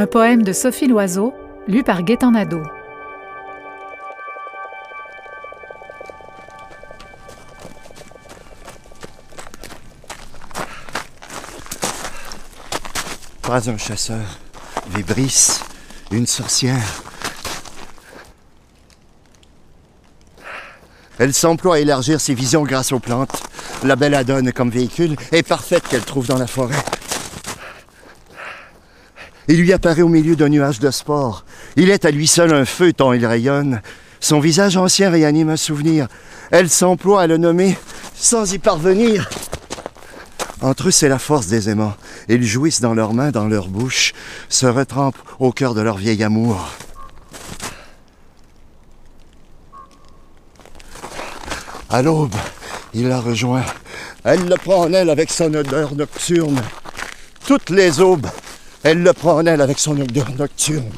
Un poème de Sophie Loiseau, lu par Gaétan Nadeau. Pas un chasseur, Vibris, une sorcière. Elle s'emploie à élargir ses visions grâce aux plantes. La belladone comme véhicule est parfaite qu'elle trouve dans la forêt. Il lui apparaît au milieu d'un nuage de sport. Il est à lui seul un feu tant il rayonne. Son visage ancien réanime un souvenir. Elle s'emploie à le nommer sans y parvenir. Entre eux, c'est la force des aimants. Ils jouissent dans leurs mains, dans leur bouche, se retrempent au cœur de leur vieil amour. À l'aube, il la rejoint. Elle le prend en elle avec son odeur nocturne. Toutes les aubes, elle le prend en elle avec son odeur nocturne.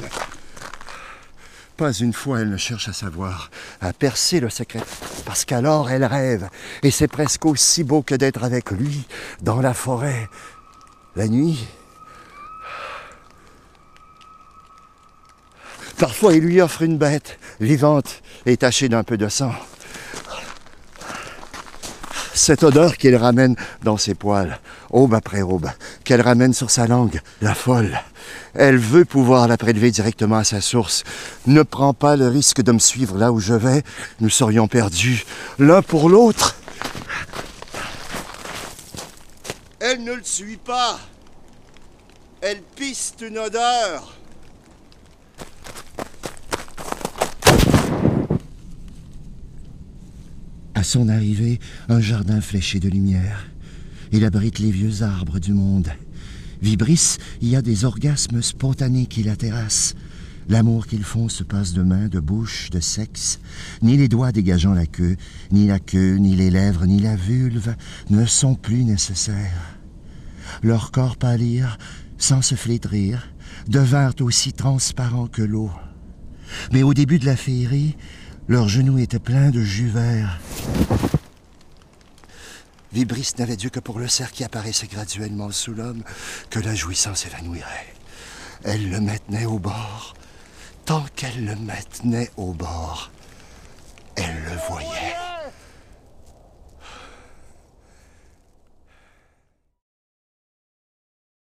Pas une fois elle ne cherche à savoir, à percer le secret, parce qu'alors elle rêve, et c'est presque aussi beau que d'être avec lui dans la forêt, la nuit. Parfois il lui offre une bête, vivante et tachée d'un peu de sang cette odeur qu'il ramène dans ses poils, aube après aube, qu'elle ramène sur sa langue, la folle. Elle veut pouvoir la prélever directement à sa source. Ne prends pas le risque de me suivre là où je vais, nous serions perdus, l'un pour l'autre. Elle ne le suit pas. Elle piste une odeur. À son arrivée, un jardin fléché de lumière. Il abrite les vieux arbres du monde. Vibris y a des orgasmes spontanés qui la terrassent. L'amour qu'ils font se passe de main, de bouche, de sexe. Ni les doigts dégageant la queue, ni la queue, ni les lèvres, ni la vulve ne sont plus nécessaires. Leur corps pâlir, sans se flétrir, devinrent aussi transparents que l'eau. Mais au début de la féerie, leurs genoux étaient pleins de jus vert. Vibris n'avait Dieu que pour le cerf qui apparaissait graduellement sous l'homme que la jouissance évanouirait. Elle le maintenait au bord. Tant qu'elle le maintenait au bord, elle le voyait.